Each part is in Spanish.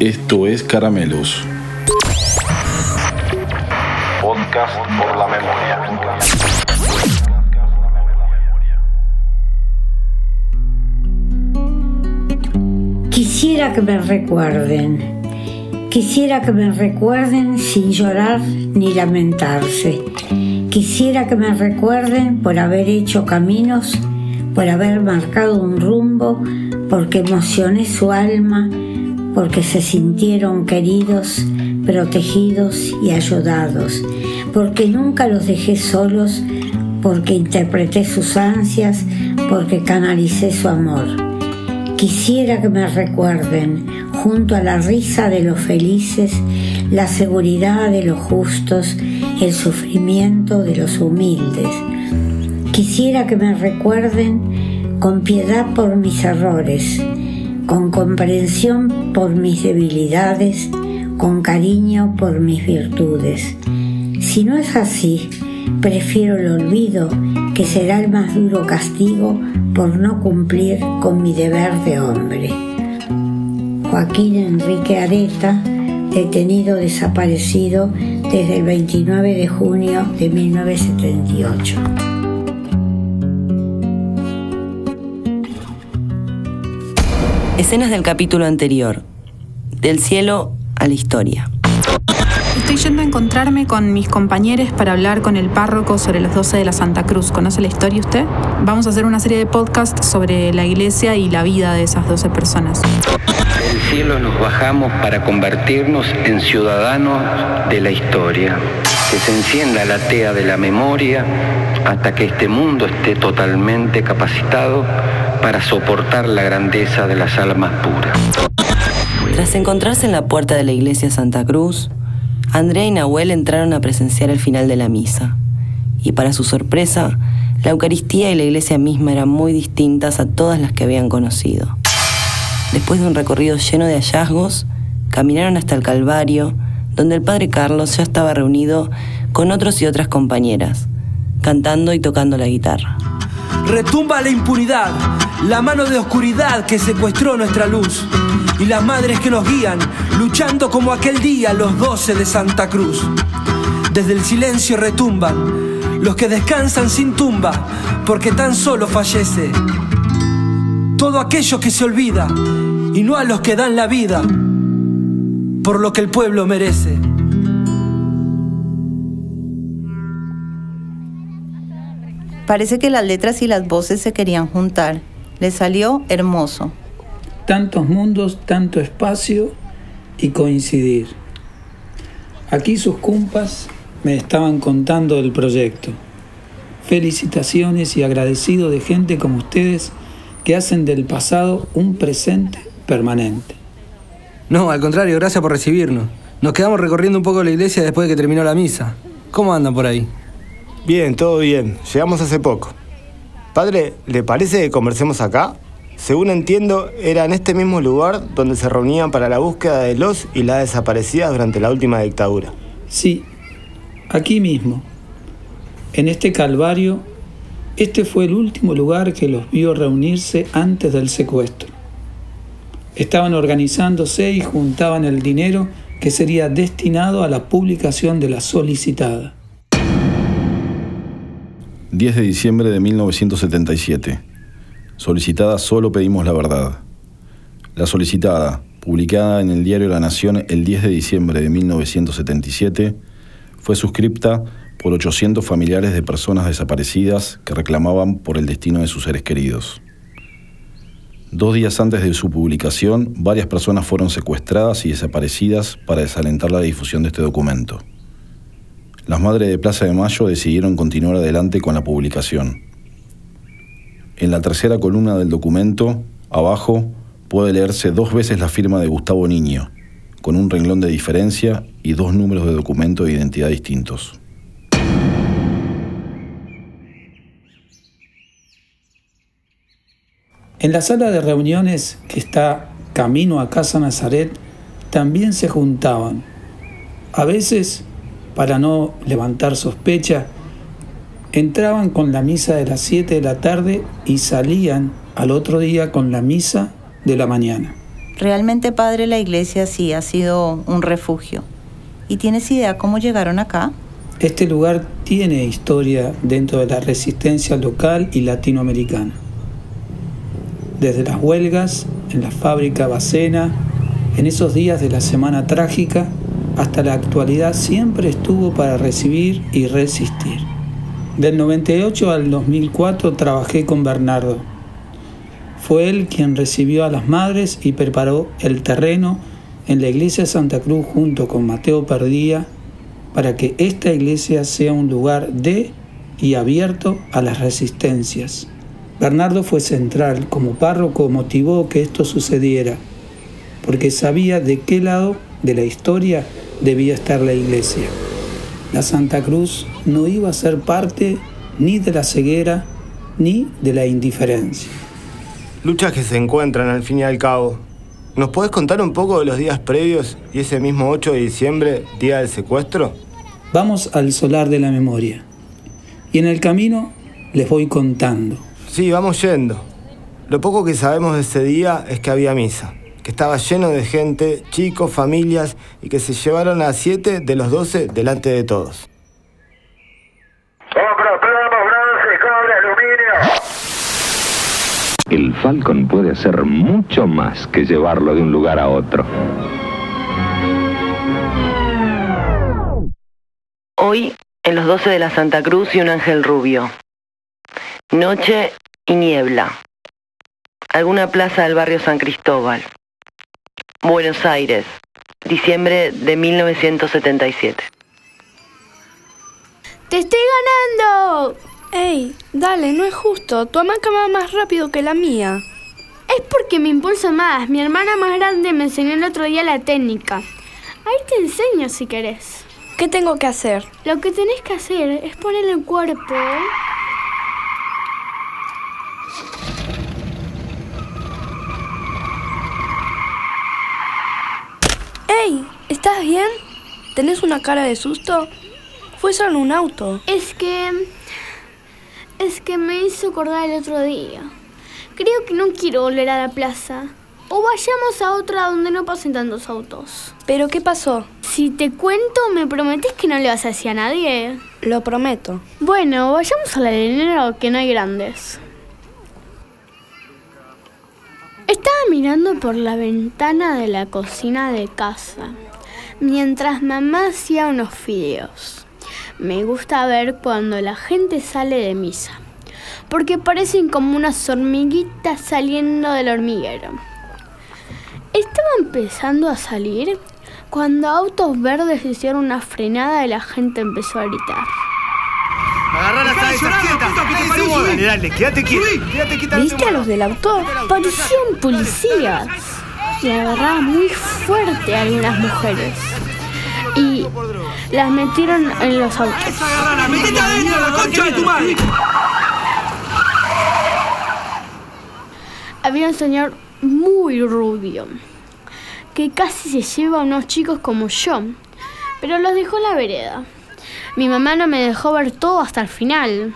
Esto es Caramelos. Podcast por la memoria. Quisiera que me recuerden. Quisiera que me recuerden sin llorar ni lamentarse. Quisiera que me recuerden por haber hecho caminos, por haber marcado un rumbo, porque emocioné su alma, porque se sintieron queridos, protegidos y ayudados, porque nunca los dejé solos, porque interpreté sus ansias, porque canalicé su amor. Quisiera que me recuerden, junto a la risa de los felices, la seguridad de los justos, el sufrimiento de los humildes. Quisiera que me recuerden con piedad por mis errores, con comprensión por mis debilidades, con cariño por mis virtudes. Si no es así, prefiero el olvido, que será el más duro castigo por no cumplir con mi deber de hombre. Joaquín Enrique Areta, detenido desaparecido desde el 29 de junio de 1978. Escenas del capítulo anterior. Del cielo a la historia. Estoy yendo a encontrarme con mis compañeros para hablar con el párroco sobre los 12 de la Santa Cruz. ¿Conoce la historia usted? Vamos a hacer una serie de podcasts sobre la iglesia y la vida de esas 12 personas. Del cielo nos bajamos para convertirnos en ciudadanos de la historia. Que se encienda la tea de la memoria hasta que este mundo esté totalmente capacitado para soportar la grandeza de las almas puras. Tras encontrarse en la puerta de la iglesia Santa Cruz, Andrea y Nahuel entraron a presenciar el final de la misa. Y para su sorpresa, la Eucaristía y la iglesia misma eran muy distintas a todas las que habían conocido. Después de un recorrido lleno de hallazgos, caminaron hasta el Calvario, donde el padre Carlos ya estaba reunido con otros y otras compañeras, cantando y tocando la guitarra. Retumba la impunidad, la mano de oscuridad que secuestró nuestra luz y las madres que nos guían, luchando como aquel día los doce de Santa Cruz. Desde el silencio retumban los que descansan sin tumba, porque tan solo fallece todo aquello que se olvida y no a los que dan la vida por lo que el pueblo merece. Parece que las letras y las voces se querían juntar. Le salió hermoso. Tantos mundos, tanto espacio y coincidir. Aquí sus cumpas me estaban contando del proyecto. Felicitaciones y agradecido de gente como ustedes que hacen del pasado un presente permanente. No, al contrario, gracias por recibirnos. Nos quedamos recorriendo un poco la iglesia después de que terminó la misa. ¿Cómo andan por ahí? Bien, todo bien. Llegamos hace poco. Padre, ¿le parece que conversemos acá? Según entiendo, era en este mismo lugar donde se reunían para la búsqueda de los y las desaparecidas durante la última dictadura. Sí, aquí mismo. En este calvario, este fue el último lugar que los vio reunirse antes del secuestro. Estaban organizándose y juntaban el dinero que sería destinado a la publicación de la solicitada. 10 de diciembre de 1977. Solicitada Solo pedimos la verdad. La solicitada, publicada en el diario La Nación el 10 de diciembre de 1977, fue suscripta por 800 familiares de personas desaparecidas que reclamaban por el destino de sus seres queridos. Dos días antes de su publicación, varias personas fueron secuestradas y desaparecidas para desalentar la difusión de este documento. Las madres de Plaza de Mayo decidieron continuar adelante con la publicación. En la tercera columna del documento, abajo, puede leerse dos veces la firma de Gustavo Niño, con un renglón de diferencia y dos números de documento de identidad distintos. En la sala de reuniones que está camino a Casa Nazaret, también se juntaban. A veces, para no levantar sospecha, entraban con la misa de las 7 de la tarde y salían al otro día con la misa de la mañana. Realmente, padre, la iglesia sí ha sido un refugio. ¿Y tienes idea cómo llegaron acá? Este lugar tiene historia dentro de la resistencia local y latinoamericana. Desde las huelgas, en la fábrica Bacena, en esos días de la Semana Trágica, hasta la actualidad siempre estuvo para recibir y resistir. Del 98 al 2004 trabajé con Bernardo. Fue él quien recibió a las madres y preparó el terreno en la iglesia Santa Cruz junto con Mateo Perdía para que esta iglesia sea un lugar de y abierto a las resistencias. Bernardo fue central, como párroco motivó que esto sucediera, porque sabía de qué lado de la historia debía estar la iglesia. La Santa Cruz no iba a ser parte ni de la ceguera ni de la indiferencia. Luchas que se encuentran al fin y al cabo. ¿Nos podés contar un poco de los días previos y ese mismo 8 de diciembre, día del secuestro? Vamos al solar de la memoria. Y en el camino les voy contando. Sí, vamos yendo. Lo poco que sabemos de ese día es que había misa, que estaba lleno de gente, chicos, familias, y que se llevaron a siete de los doce delante de todos. El Falcon puede hacer mucho más que llevarlo de un lugar a otro. Hoy, en los 12 de la Santa Cruz y un ángel rubio. Noche y niebla. Alguna plaza del barrio San Cristóbal. Buenos Aires, diciembre de 1977. ¡Te estoy ganando! ¡Ey! Dale, no es justo. Tu hamaca va más rápido que la mía. Es porque me impulso más. Mi hermana más grande me enseñó el otro día la técnica. Ahí te enseño si querés. ¿Qué tengo que hacer? Lo que tenés que hacer es poner el cuerpo. ¡Ey! ¿Estás bien? ¿Tenés una cara de susto? Fue solo un auto. Es que... Es que me hizo acordar el otro día. Creo que no quiero volver a la plaza. O vayamos a otra donde no pasen tantos autos. ¿Pero qué pasó? Si te cuento, me prometes que no le vas a decir a nadie. Lo prometo. Bueno, vayamos a la arenero que no hay grandes. Estaba mirando por la ventana de la cocina de casa, mientras mamá hacía unos fideos. Me gusta ver cuando la gente sale de misa, porque parecen como unas hormiguitas saliendo del hormiguero. Estaba empezando a salir cuando autos verdes hicieron una frenada y la gente empezó a gritar. Agarrá la cabeza, quieta, dale, dale, quédate quieta, quédate quieta. ¿Viste a los del auto? Parecían policías. Y agarraban muy fuerte a algunas mujeres. Y las metieron en los autos. Había un señor muy rubio que casi se lleva a unos chicos como yo, pero los dejó en la vereda. Mi mamá no me dejó ver todo hasta el final,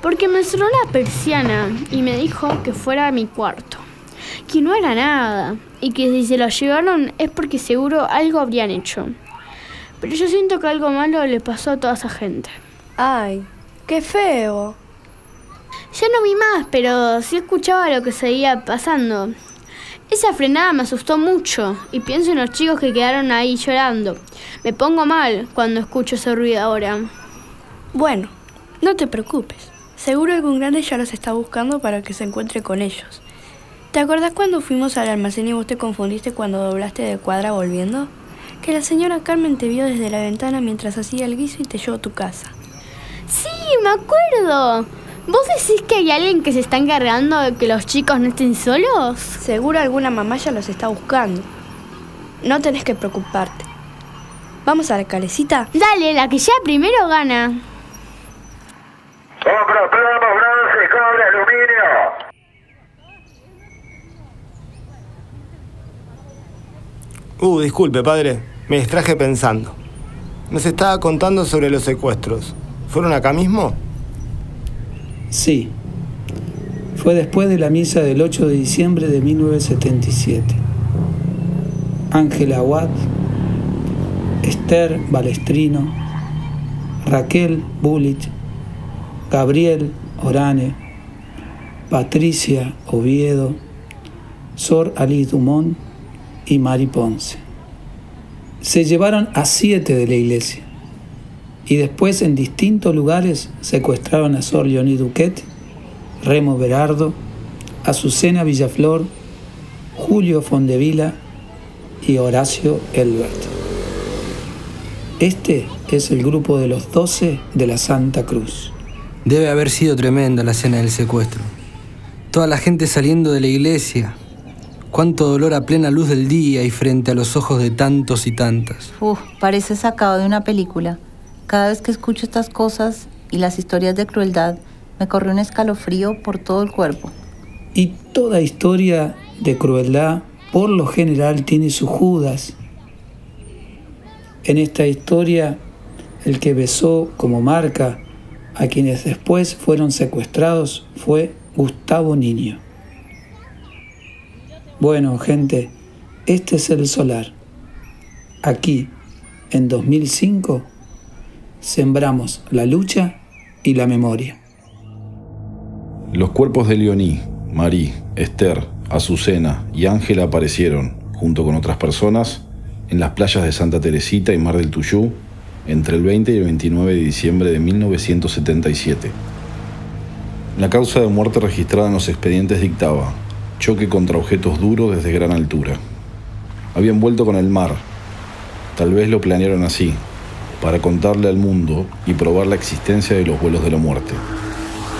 porque me cerró la persiana y me dijo que fuera a mi cuarto, que no era nada y que si se lo llevaron es porque seguro algo habrían hecho. Pero yo siento que algo malo le pasó a toda esa gente. Ay, qué feo. Ya no vi más, pero sí escuchaba lo que seguía pasando. Esa frenada me asustó mucho y pienso en los chicos que quedaron ahí llorando. Me pongo mal cuando escucho ese ruido ahora. Bueno, no te preocupes. Seguro algún grande ya los está buscando para que se encuentre con ellos. ¿Te acordás cuando fuimos al almacén y vos te confundiste cuando doblaste de cuadra volviendo? Que la señora Carmen te vio desde la ventana mientras hacía el guiso y te llevó a tu casa. Sí, me acuerdo. ¿Vos decís que hay alguien que se está encargando de que los chicos no estén solos? Seguro alguna mamá ya los está buscando. No tenés que preocuparte. ¿Vamos a la calecita? Dale, la que ya primero gana. Uh, disculpe, padre. Me distraje pensando. Nos estaba contando sobre los secuestros. ¿Fueron acá mismo? Sí. Fue después de la misa del 8 de diciembre de 1977. Ángela Watt, Esther Balestrino, Raquel Bullich, Gabriel Orane, Patricia Oviedo, Sor Ali Dumont y Mari Ponce. Se llevaron a siete de la iglesia y después en distintos lugares secuestraron a Sor Leonie Duquet, Remo Berardo, Azucena Villaflor, Julio Fondevila y Horacio Elbert. Este es el grupo de los doce de la Santa Cruz. Debe haber sido tremenda la escena del secuestro. Toda la gente saliendo de la iglesia. Cuánto dolor a plena luz del día y frente a los ojos de tantos y tantas. Uf, parece sacado de una película. Cada vez que escucho estas cosas y las historias de crueldad, me corre un escalofrío por todo el cuerpo. Y toda historia de crueldad, por lo general, tiene su Judas. En esta historia, el que besó como marca a quienes después fueron secuestrados fue Gustavo Niño. Bueno, gente, este es el solar. Aquí, en 2005, sembramos la lucha y la memoria. Los cuerpos de Leoní, Marí, Esther, Azucena y Ángela aparecieron, junto con otras personas, en las playas de Santa Teresita y Mar del Tuyú entre el 20 y el 29 de diciembre de 1977. La causa de muerte registrada en los expedientes dictaba choque contra objetos duros desde gran altura. Habían vuelto con el mar. Tal vez lo planearon así, para contarle al mundo y probar la existencia de los vuelos de la muerte.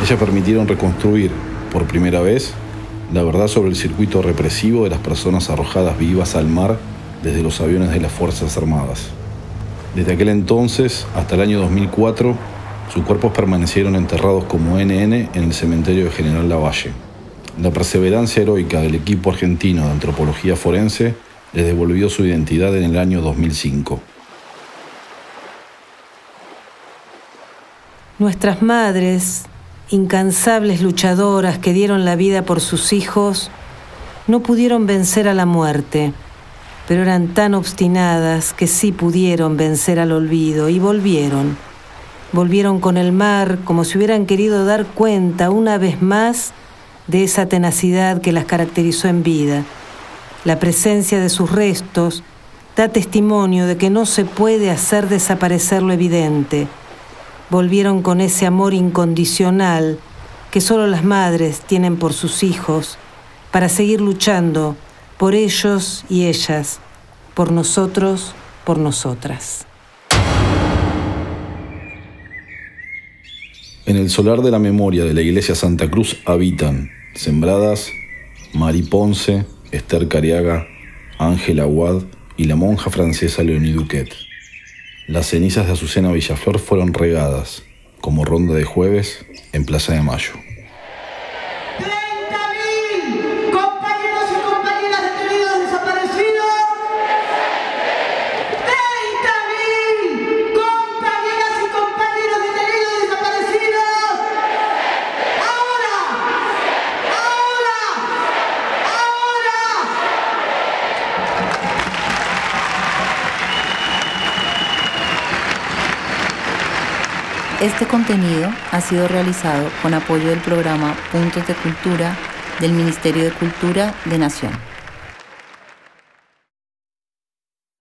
Ellas permitieron reconstruir, por primera vez, la verdad sobre el circuito represivo de las personas arrojadas vivas al mar desde los aviones de las Fuerzas Armadas. Desde aquel entonces hasta el año 2004, sus cuerpos permanecieron enterrados como NN en el cementerio de General Lavalle. La perseverancia heroica del equipo argentino de antropología forense les devolvió su identidad en el año 2005. Nuestras madres, incansables luchadoras que dieron la vida por sus hijos, no pudieron vencer a la muerte, pero eran tan obstinadas que sí pudieron vencer al olvido y volvieron. Volvieron con el mar como si hubieran querido dar cuenta una vez más de esa tenacidad que las caracterizó en vida. La presencia de sus restos da testimonio de que no se puede hacer desaparecer lo evidente. Volvieron con ese amor incondicional que solo las madres tienen por sus hijos para seguir luchando por ellos y ellas, por nosotros, por nosotras. En el solar de la memoria de la iglesia Santa Cruz habitan Sembradas, Mari Ponce, Esther Cariaga, Ángela Aguad y la monja francesa Leonie Duquet. Las cenizas de Azucena Villaflor fueron regadas, como ronda de jueves, en Plaza de Mayo. Este contenido ha sido realizado con apoyo del programa Puntos de Cultura del Ministerio de Cultura de Nación.